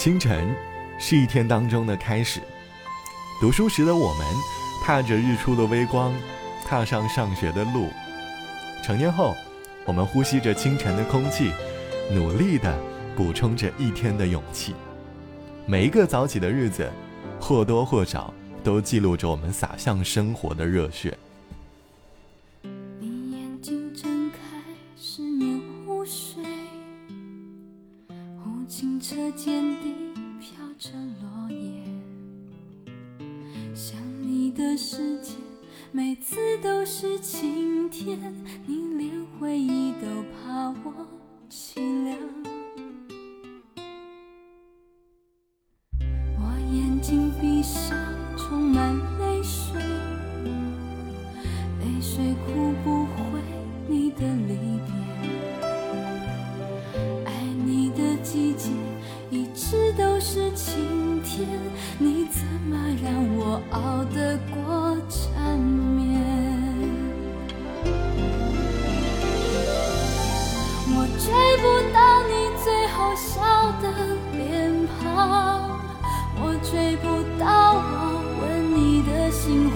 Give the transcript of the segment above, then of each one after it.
清晨是一天当中的开始。读书时的我们，踏着日出的微光，踏上上学的路。成年后，我们呼吸着清晨的空气，努力地补充着一天的勇气。每一个早起的日子，或多或少都记录着我们洒向生活的热血。你我追不到我吻你的心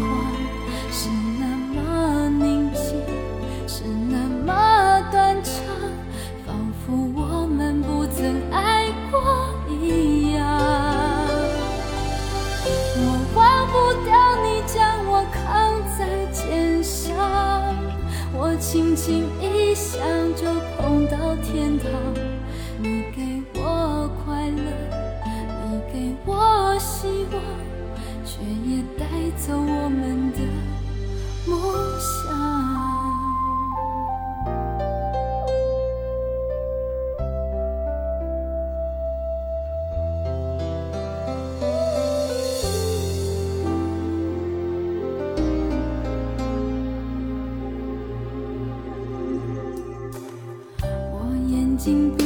静。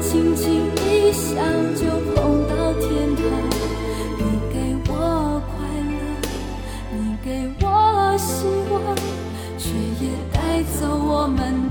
轻轻一想就碰到天堂。你给我快乐，你给我。希望，却也带走我们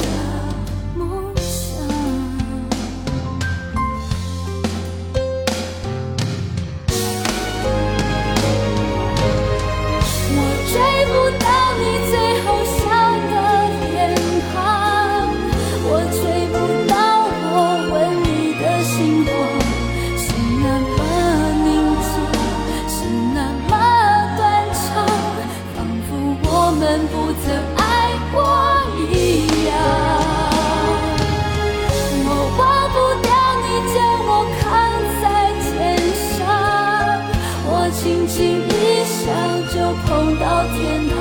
就碰到天堂。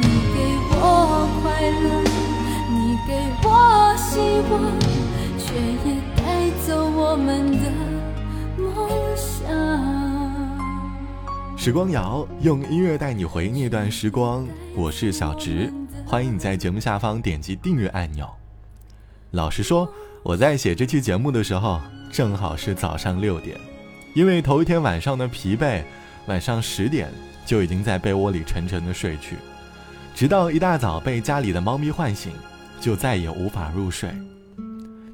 给我快乐，你给我希望，却也带走我们的梦想。时光谣用音乐带你回那段时光，我是小直，欢迎你在节目下方点击订阅按钮。老实说，我在写这期节目的时候，正好是早上六点，因为头一天晚上的疲惫，晚上十点就已经在被窝里沉沉的睡去，直到一大早被家里的猫咪唤醒，就再也无法入睡。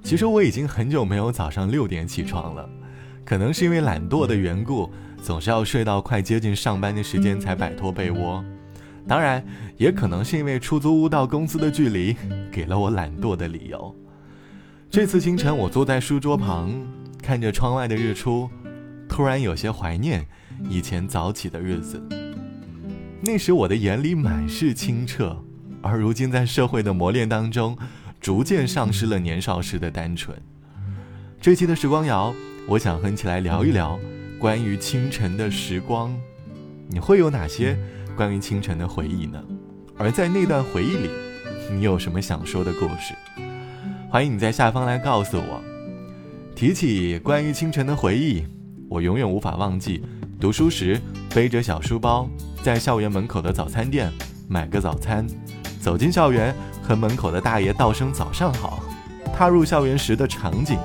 其实我已经很久没有早上六点起床了，可能是因为懒惰的缘故。总是要睡到快接近上班的时间才摆脱被窝，当然也可能是因为出租屋到公司的距离给了我懒惰的理由。这次清晨，我坐在书桌旁，看着窗外的日出，突然有些怀念以前早起的日子。那时我的眼里满是清澈，而如今在社会的磨练当中，逐渐丧失了年少时的单纯。这期的时光谣，我想和起来聊一聊关于清晨的时光，你会有哪些关于清晨的回忆呢？而在那段回忆里，你有什么想说的故事？欢迎你在下方来告诉我。提起关于清晨的回忆，我永远无法忘记读书时背着小书包，在校园门口的早餐店买个早餐，走进校园和门口的大爷道声早上好，踏入校园时的场景。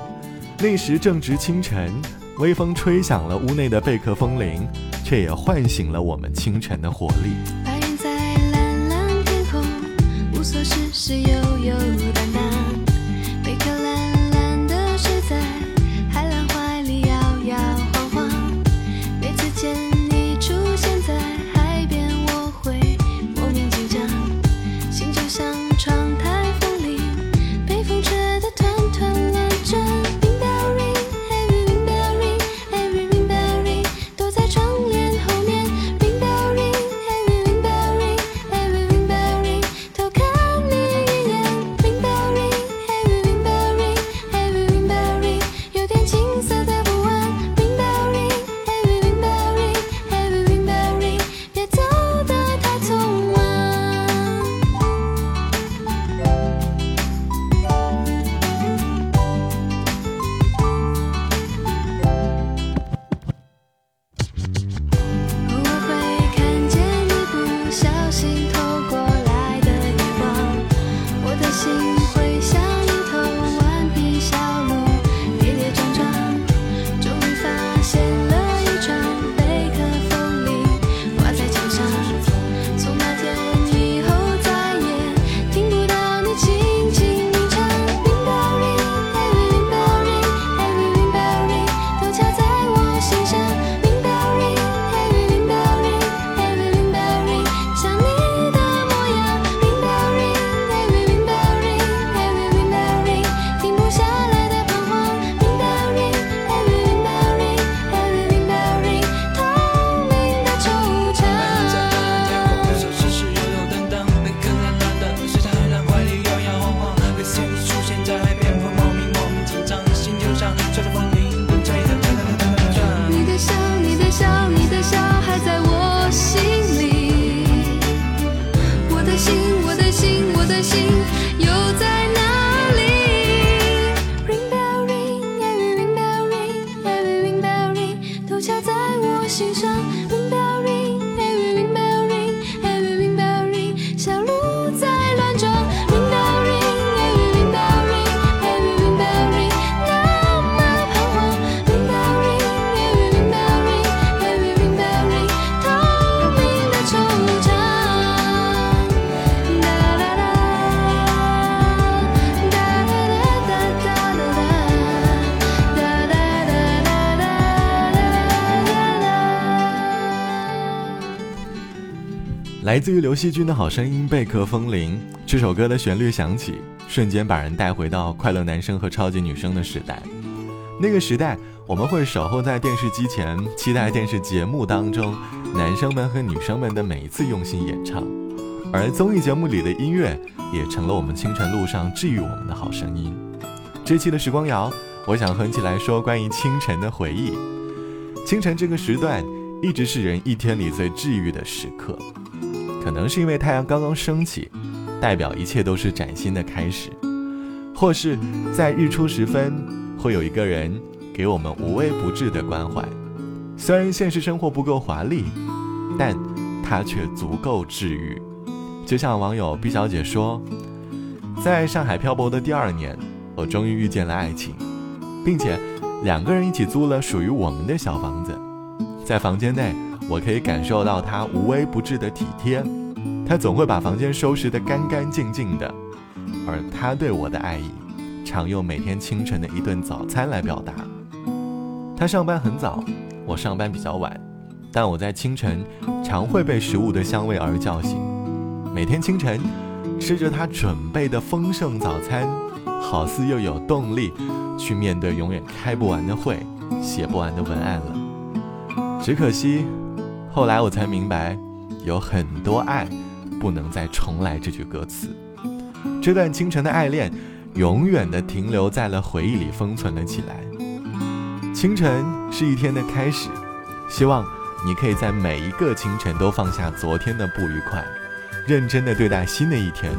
那时正值清晨，微风吹响了屋内的贝壳风铃，却也唤醒了我们清晨的活力。白云在蓝蓝天空，无所事事悠悠来自于刘惜君的好声音《贝壳风铃》这首歌的旋律响起，瞬间把人带回到快乐男生和超级女生的时代。那个时代，我们会守候在电视机前，期待电视节目当中男生们和女生们的每一次用心演唱，而综艺节目里的音乐也成了我们清晨路上治愈我们的好声音。这期的时光谣，我想哼起来说关于清晨的回忆。清晨这个时段，一直是人一天里最治愈的时刻。可能是因为太阳刚刚升起，代表一切都是崭新的开始；或是，在日出时分，会有一个人给我们无微不至的关怀。虽然现实生活不够华丽，但它却足够治愈。就像网友 B 小姐说，在上海漂泊的第二年，我终于遇见了爱情，并且两个人一起租了属于我们的小房子，在房间内。我可以感受到他无微不至的体贴，他总会把房间收拾得干干净净的，而他对我的爱意，常用每天清晨的一顿早餐来表达。他上班很早，我上班比较晚，但我在清晨常会被食物的香味而叫醒。每天清晨，吃着他准备的丰盛早餐，好似又有动力去面对永远开不完的会、写不完的文案了。只可惜。后来我才明白，有很多爱不能再重来这句歌词。这段清晨的爱恋，永远的停留在了回忆里，封存了起来。清晨是一天的开始，希望你可以在每一个清晨都放下昨天的不愉快，认真的对待新的一天。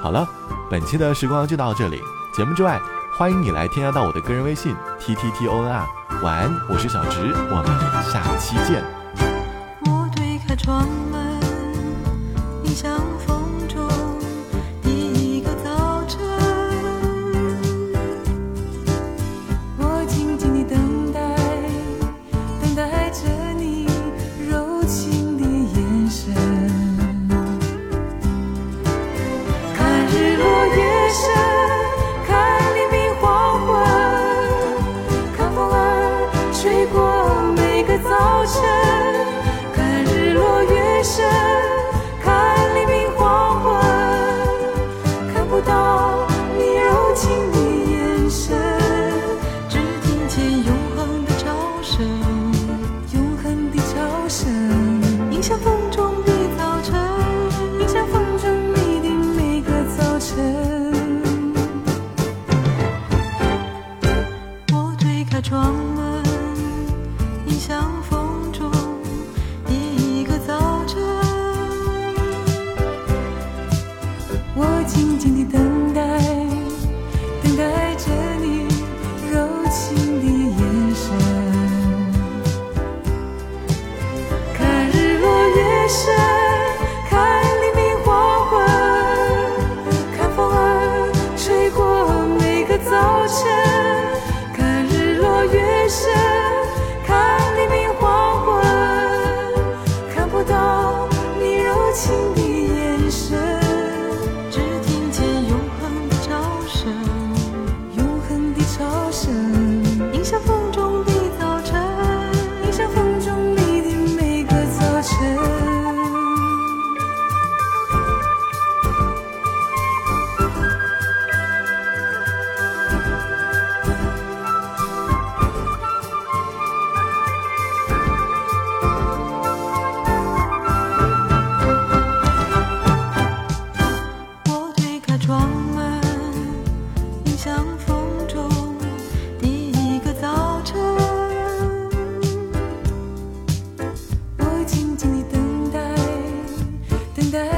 好了，本期的时光就到这里。节目之外，欢迎你来添加到我的个人微信 t t t o n r。晚安，我是小直，我们下期见。我推开窗，than.